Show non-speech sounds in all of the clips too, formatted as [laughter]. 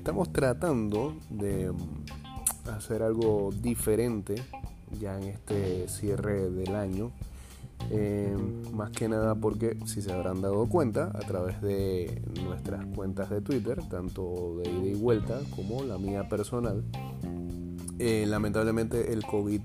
estamos tratando de mm, hacer algo diferente ya en este cierre del año. Eh, más que nada porque si se habrán dado cuenta a través de nuestras cuentas de Twitter, tanto de ida y vuelta como la mía personal, eh, lamentablemente el COVID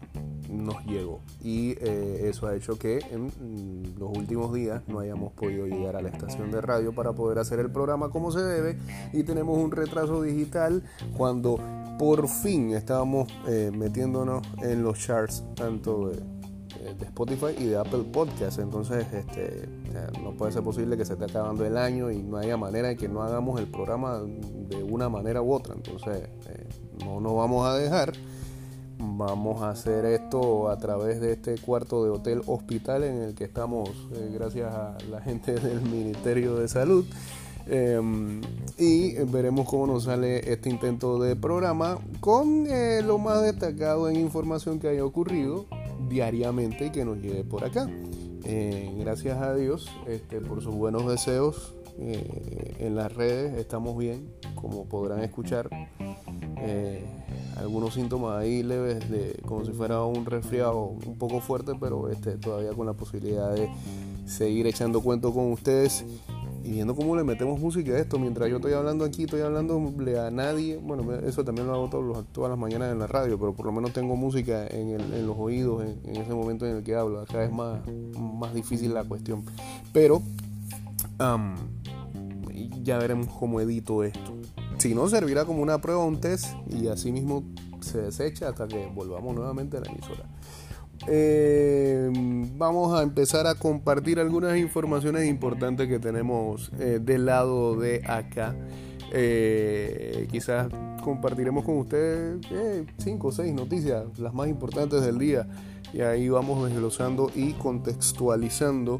nos llegó. Y eh, eso ha hecho que en mm, los últimos días no hayamos podido llegar a la estación de radio para poder hacer el programa como se debe. Y tenemos un retraso digital cuando por fin estábamos eh, metiéndonos en los charts tanto de, de, Spotify y de Apple Podcasts. Entonces este, no puede ser posible que se esté acabando el año y no haya manera de que no hagamos el programa de una manera u otra. Entonces no nos vamos a dejar Vamos a hacer esto a través de este cuarto de hotel hospital en el que estamos eh, gracias a la gente [laughs] del Ministerio de Salud. Em, y veremos cómo nos sale este intento de programa con eh, lo más destacado en información que haya ocurrido diariamente y que nos llegue por acá. Eh, gracias a Dios este, por sus buenos deseos en las redes estamos bien, como podrán escuchar algunos síntomas ahí leves de como si fuera un resfriado un poco fuerte, pero este, todavía con la posibilidad de seguir echando cuento con ustedes y viendo cómo le metemos música a esto. Mientras yo estoy hablando aquí, estoy hablando a nadie. Bueno, eso también lo hago todos todas las mañanas en la radio, pero por lo menos tengo música en, los oídos en, ese momento en el que hablo. Acá es más, más difícil la cuestión. Pero ya veremos cómo edito esto. Si no, servirá como una prueba, un test y así mismo se desecha hasta que volvamos nuevamente a la emisora. Eh, vamos a empezar a compartir algunas informaciones importantes que tenemos eh, del lado de acá. Eh, quizás compartiremos con ustedes cinco o seis noticias, las más importantes del día, y ahí vamos desglosando y contextualizando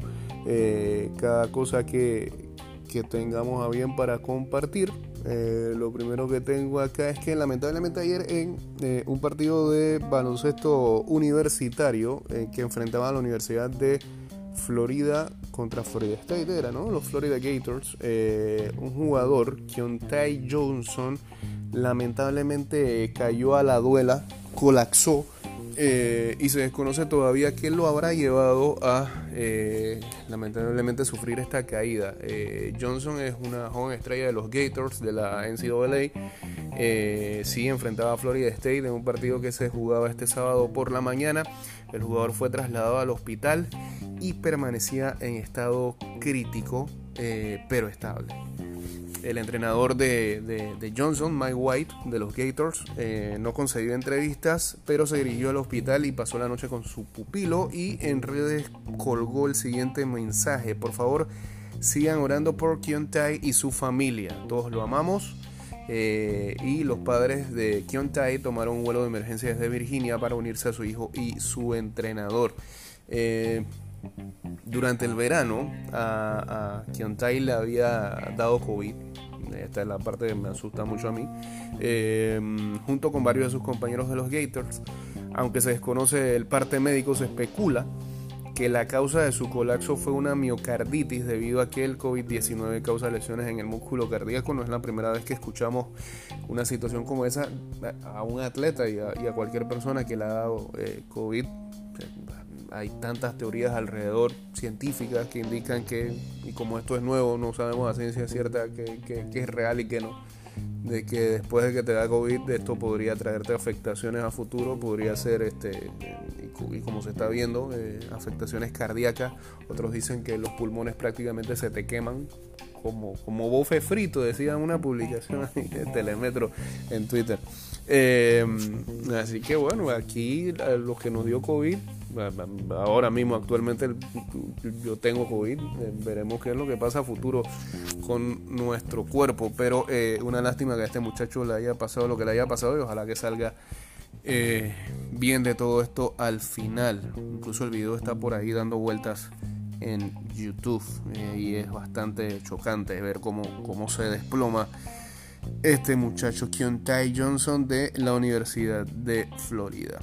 cada cosa que, que tengamos a bien para compartir. Eh, lo primero que tengo acá es que lamentablemente ayer en eh, un partido de baloncesto universitario eh, que enfrentaba a la Universidad de Florida contra Florida State era, ¿no? Los Florida Gators, un jugador, Keontae Johnson, lamentablemente cayó a la duela, colapsó eh, y se desconoce todavía qué lo habrá llevado a eh, lamentablemente sufrir esta caída. Eh, Johnson es una joven estrella de los Gators de la NCAA. sí enfrentaba a Florida State en un partido que se jugaba este sábado por la mañana. El jugador fue trasladado al hospital y permanecía en estado crítico pero estable el entrenador de, Johnson, Mike White, de los Gators, eh, no concedió entrevistas, pero se dirigió al hospital y pasó la noche con su pupilo y en redes colgó el siguiente mensaje. Por favor, sigan orando por Kiontai y su familia. Todos lo amamos. Eh, y los padres de Kiontai tomaron un vuelo de emergencia desde Virginia para unirse a su hijo y su entrenador. Eh, durante el verano a, a Kiontai le había dado COVID. Esta es la parte que me asusta mucho a mí. Eh, junto con varios de sus compañeros de los Gators. Aunque se desconoce el parte médico, se especula que la causa de su colapso fue una miocarditis debido a que el COVID-19 causa lesiones en el músculo cardíaco. No es la primera vez que escuchamos una situación como esa a un atleta y a, cualquier persona que le ha dado eh, COVID hay tantas teorías alrededor científicas que indican que, y como esto es nuevo, no sabemos a ciencia cierta que, es real y que no, de que después de que te da COVID esto podría traerte afectaciones a futuro, podría ser, este, y, como se está viendo, eh, afectaciones cardíacas, otros dicen que los pulmones prácticamente se te queman como, como bofe frito, decía una publicación de Telemetro en Twitter. Eh, así que bueno, aquí los que nos dio COVID ahora mismo actualmente yo tengo COVID, eh, veremos qué es lo que pasa a futuro con nuestro cuerpo, pero eh, una lástima que a este muchacho le haya pasado lo que le haya pasado y ojalá que salga eh, bien de todo esto al final. Incluso el video está por ahí dando vueltas en YouTube y es bastante chocante ver cómo, cómo se desploma este muchacho Kiontai Johnson de la Universidad de Florida.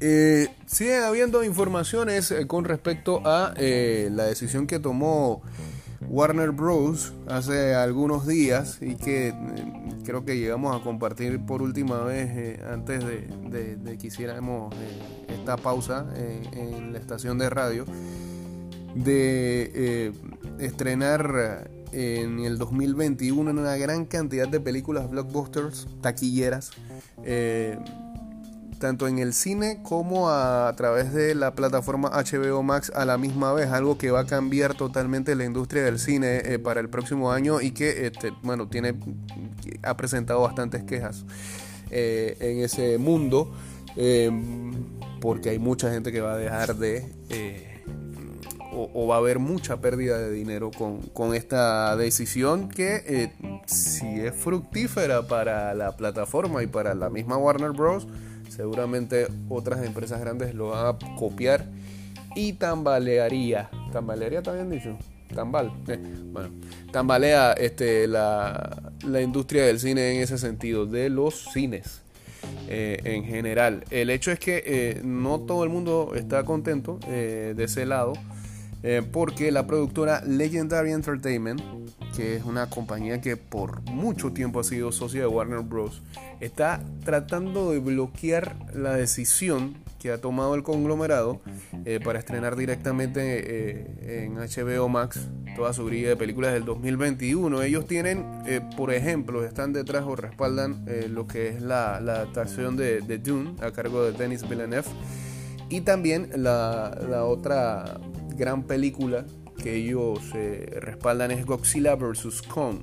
Eh, siguen habiendo informaciones eh, con respecto a eh, la decisión que tomó Warner Bros. hace algunos días y que eh, creo que llegamos a compartir por última vez antes de, que hiciéramos esta pausa en la estación de radio, de estrenar en el 2021 una gran cantidad de películas blockbusters, taquilleras tanto en el cine como a, través de la plataforma HBO Max a la misma vez, algo que va a cambiar totalmente la industria del cine eh, para el próximo año y que, este, bueno, tiene, ha presentado bastantes quejas eh, en ese mundo, eh, porque hay mucha gente que va a dejar de... O, va a haber mucha pérdida de dinero con, con esta decisión que si es fructífera para la plataforma y para la misma Warner Bros., Seguramente otras empresas grandes lo van a copiar y tambalearía. ¿Tambalearía también dicho? Tambal. Eh, bueno, tambalea este, la, industria del cine en ese sentido, de los cines. Eh, en general. El hecho es que eh, no todo el mundo está contento de ese lado, porque la productora Legendary Entertainment, que es una compañía que por mucho tiempo ha sido socia de Warner Bros., está tratando de bloquear la decisión que ha tomado el conglomerado eh, para estrenar directamente eh, en HBO Max toda su grilla de películas del 2021. Ellos tienen, eh, por ejemplo, están detrás o respaldan lo que es la, adaptación de, Dune a cargo de Denis Villeneuve y también la otra gran película que ellos respaldan es Godzilla vs. Kong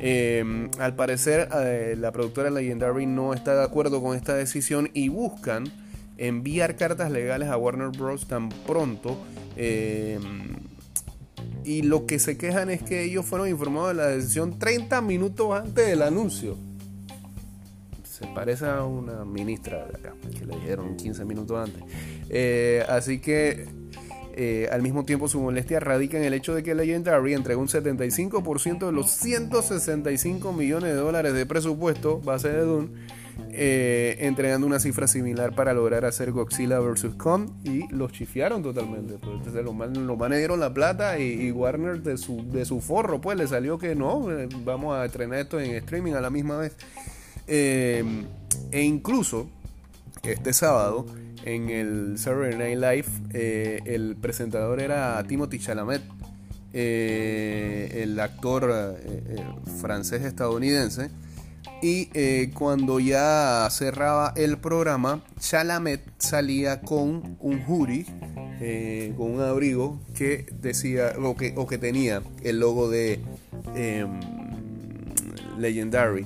Em, al parecer, eh, la productora Legendary no está de acuerdo con esta decisión y buscan enviar cartas legales a Warner Bros. tan pronto. Em, y lo que se quejan es que ellos fueron informados de la decisión 30 minutos antes del anuncio. Se parece a una ministra de acá, que le dijeron 15 minutos antes. Eh, así que eh, al mismo tiempo, su molestia radica en el hecho de que Legendary entregó un 75% de los 165 millones de dólares de presupuesto base de Dune, eh, entregando una cifra similar para lograr hacer Godzilla vs. Kong y los chifiaron totalmente. Pues, entonces los manes, dieron la plata y, Warner de su, forro, pues le salió que no, eh, vamos a estrenar esto en streaming a la misma vez. e incluso este sábado en el Saturday Night Live, eh, el presentador era Timothy Chalamet, eh, el actor eh, francés estadounidense. Y cuando ya cerraba el programa, Chalamet salía con un hoodie, con un abrigo que decía, o que, o que tenía el logo de em, Legendary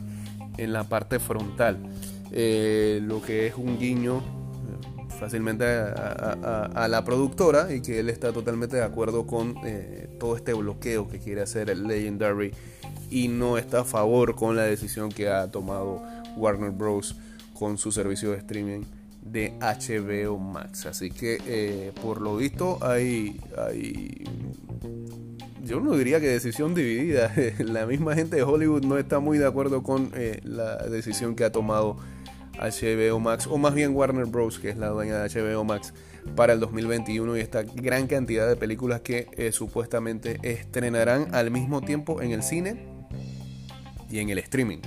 en la parte frontal. Lo que es un guiño fácilmente a, la productora y que él está totalmente de acuerdo con eh, todo este bloqueo que quiere hacer el Legendary y no está a favor con la decisión que ha tomado Warner Bros. con su servicio de streaming de HBO Max. Así que eh, por lo visto hay, hay, yo no diría que decisión dividida. [laughs] la misma gente de Hollywood no está muy de acuerdo con eh, la decisión que ha tomado HBO Max, o más bien Warner Bros., que es la dueña de HBO Max, para el 2021 y esta gran cantidad de películas que eh, supuestamente estrenarán al mismo tiempo en el cine y en el streaming.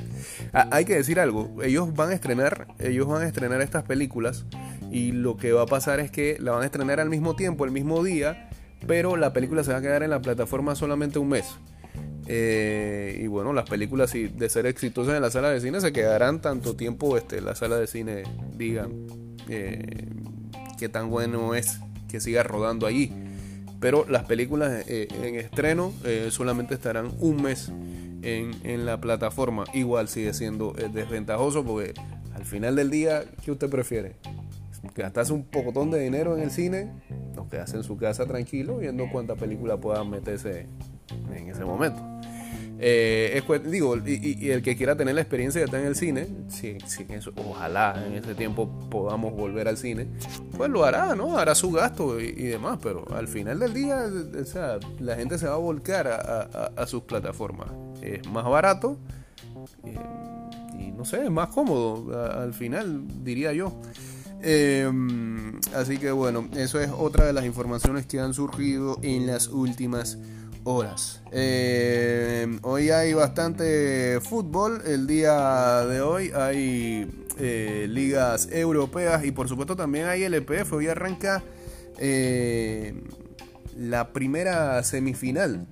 Ah, hay que decir algo, ellos van a estrenar, ellos van a estrenar estas películas y lo que va a pasar es que la van a estrenar al mismo tiempo, el mismo día, pero la película se va a quedar en la plataforma solamente un mes. Eh, y bueno, las películas, de ser exitosas en la sala de cine, se quedarán tanto tiempo este, la sala de cine digan eh, qué tan bueno es que siga rodando allí. Pero las películas eh, en estreno solamente estarán un mes en, en, la plataforma. Igual sigue siendo desventajoso porque al final del día, ¿qué usted prefiere? ¿Gastarse un pocotón de dinero en el cine? O quedarse en su casa tranquilo viendo cuánta película pueda meterse en ese momento. Eh, digo, y, el que quiera tener la experiencia de estar en el cine, si, eso, ojalá en ese tiempo podamos volver al cine, pues lo hará, ¿no? Hará su gasto y, demás, pero al final del día, o sea, la gente se va a volcar a, sus plataformas. Es más barato eh, y no sé, es más cómodo al final, diría yo. Em, así que bueno, eso es otra de las informaciones que han surgido en las últimas horas. Eh, hoy hay bastante fútbol. El día de hoy hay eh, ligas europeas y por supuesto también hay LPF. Hoy arranca eh, la primera semifinal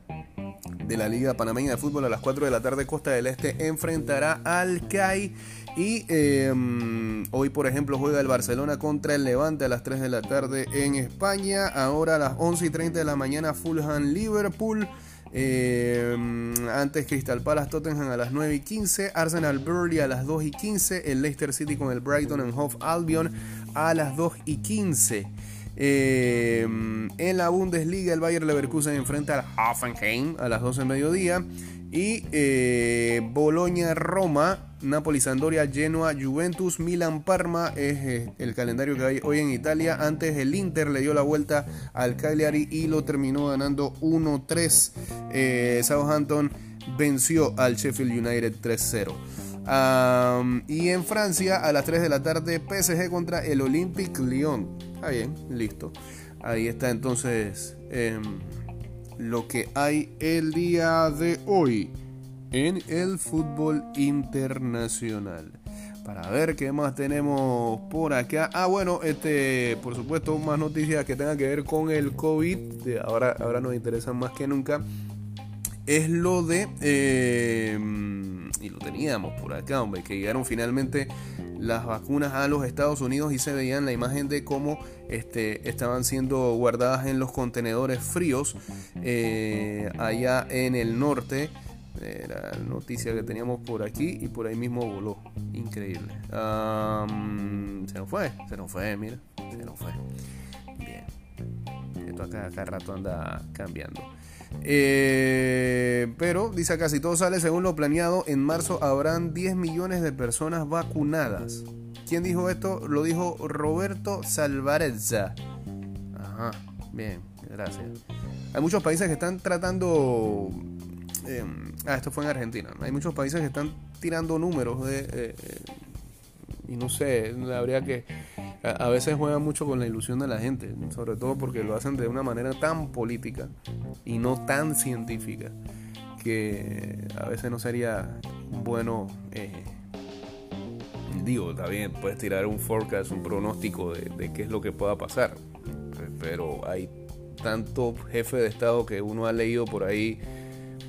de la Liga Panameña de Fútbol a las 4 de la tarde. Costa del Este enfrentará al CAI. Y em, hoy, por ejemplo, juega el Barcelona contra el Levante a las 3 de la tarde en España. Ahora a las 11 y 30 de la mañana, Fulham Liverpool. Em, antes Crystal Palace Tottenham a las 9 y 15, Arsenal Burley a las 2 y 15, el Leicester City con el Brighton en Hove Albion a las 2 y 15. Em, en la Bundesliga, el Bayer Leverkusen enfrenta al Hoffenheim a las 12 de mediodía. Y eh, Boloña-Roma, Napoli-Sandoria, Genoa, Juventus, Milan-Parma es eh, el calendario que hay hoy en Italia. Antes el Inter le dio la vuelta al Cagliari y lo terminó ganando 1-3. Eh, Southampton venció al Sheffield United 3-0 y en Francia, a las 3 de la tarde, PSG contra el Olympique Lyon. Está bien, listo. Ahí está entonces em, lo que hay el día de hoy en el fútbol internacional. Para ver qué más tenemos por acá. Ah, bueno, este, por supuesto, más noticias que tengan que ver con el COVID. Ahora, ahora nos interesan más que nunca. Es lo de. Em, y lo teníamos por acá, hombre, que llegaron finalmente las vacunas a los Estados Unidos y se veían la imagen de cómo este, estaban siendo guardadas en los contenedores fríos eh, allá en el norte. Era noticia que teníamos por aquí y por ahí mismo voló. Increíble. se nos fue, se nos fue, mira, se nos fue. Bien. Esto acá cada rato anda cambiando. Eh, pero dice acá, si todo sale según lo planeado, en marzo habrán 10 millones de personas vacunadas. ¿Quién dijo esto? Lo dijo Roberto Salvarezza. Ajá, bien, gracias. Hay muchos países que están tratando... Em, ah, esto fue en Argentina. Hay muchos países que están tirando números de... Eh, y no sé, habría que a, veces juegan mucho con la ilusión de la gente, sobre todo porque lo hacen de una manera tan política y no tan científica que a veces no sería bueno. Eh, digo, también puedes tirar un forecast, un pronóstico de, de qué es lo que pueda pasar, pero hay tanto jefe de Estado que uno ha leído por ahí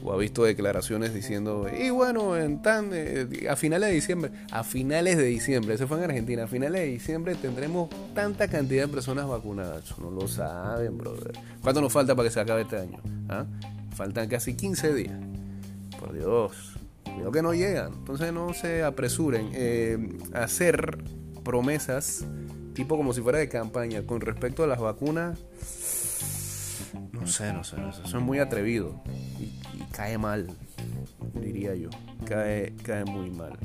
o ha visto declaraciones diciendo, y bueno, en tan, eh, a finales de diciembre, a finales de diciembre, se fue en Argentina, a finales de diciembre tendremos tanta cantidad de personas vacunadas. Eso no lo saben, brother. ¿Cuánto nos falta para que se acabe este año? ¿Ah? Faltan casi 15 días. Por Dios. Cuidado que no llegan. Entonces no se apresuren eh, hacer promesas tipo como si fuera de campaña con respecto a las vacunas no sé, no sé, no sé. Son muy atrevidos. Cae mal, diría yo. Cae, cae muy mal.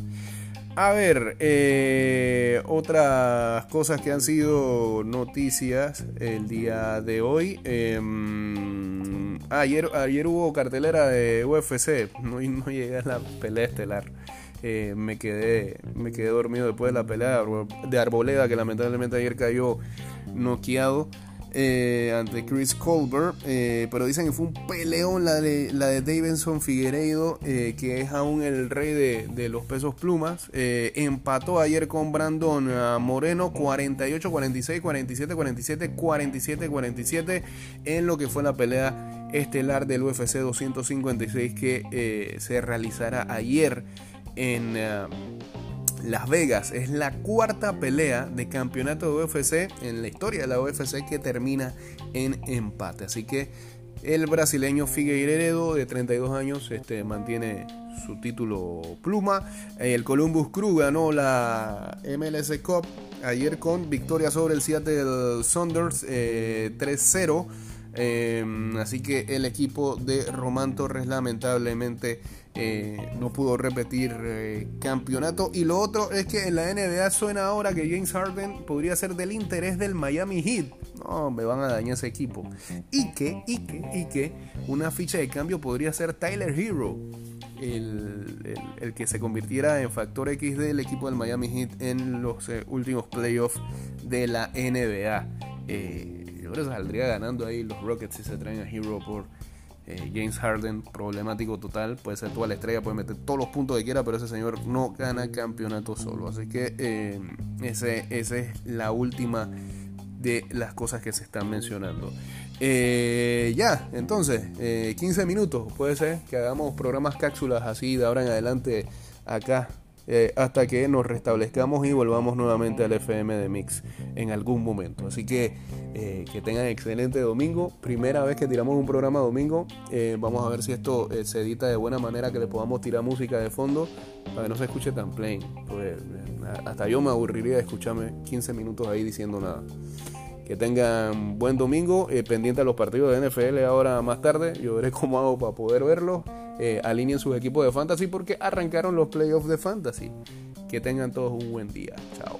A ver, eh, otras cosas que han sido noticias el día de hoy. Em, ayer, ayer hubo cartelera de UFC, no, no llegué a la pelea estelar. Eh, me, quedé, me quedé dormido después de la pelea de Arboleda, que lamentablemente ayer cayó noqueado. Eh, ante Chris Colbert, eh, pero dicen que fue un peleón la de, la de Davidson Figueiredo, eh, que es aún el rey de, los pesos plumas. empató ayer con Brandon Moreno 48-46, 47-47, 47-47 en lo que fue la pelea estelar del UFC 256 que se realizará ayer en las Vegas es la cuarta pelea de campeonato de UFC en la historia de la UFC que termina en empate. Así que el brasileño Figueiredo de 32 años este, mantiene su título pluma. El Columbus Crew ganó la MLS Cup ayer con victoria sobre el Seattle Saunders 3-0. Em, así que el equipo de Román Torres lamentablemente eh, no pudo repetir eh, campeonato. Y lo otro es que en la NBA suena ahora que James Harden podría ser del interés del Miami Heat. No, me van a dañar ese equipo. Y que, y que, y que una ficha de cambio podría ser Tyler Hero. El, que se convirtiera en factor X del equipo del Miami Heat en los eh, últimos playoffs de la NBA. Creo que saldría ganando ahí los Rockets si se traen a Hero por Eh, James Harden, problemático total, puede ser toda la estrella, puede meter todos los puntos que quiera, pero ese señor no gana campeonato solo. Así que eh, esa es la última de las cosas que se están mencionando. Eh, ya, entonces, 15 minutos, puede ser que hagamos programas cápsulas así de ahora en adelante acá eh, hasta que nos restablezcamos y volvamos nuevamente al FM de Mix en algún momento. Así que eh, que tengan excelente domingo. Primera vez que tiramos un programa domingo. Eh, vamos a ver si esto se edita de buena manera, que le podamos tirar música de fondo para que no se escuche tan plain. Pues, hasta yo me aburriría de escucharme 15 minutos ahí diciendo nada. Que tengan buen domingo, pendiente a los partidos de NFL ahora más tarde. Yo veré cómo hago para poder verlo eh, alineen sus equipos de fantasy porque arrancaron los playoffs de fantasy. Que tengan todos un buen día. Chao.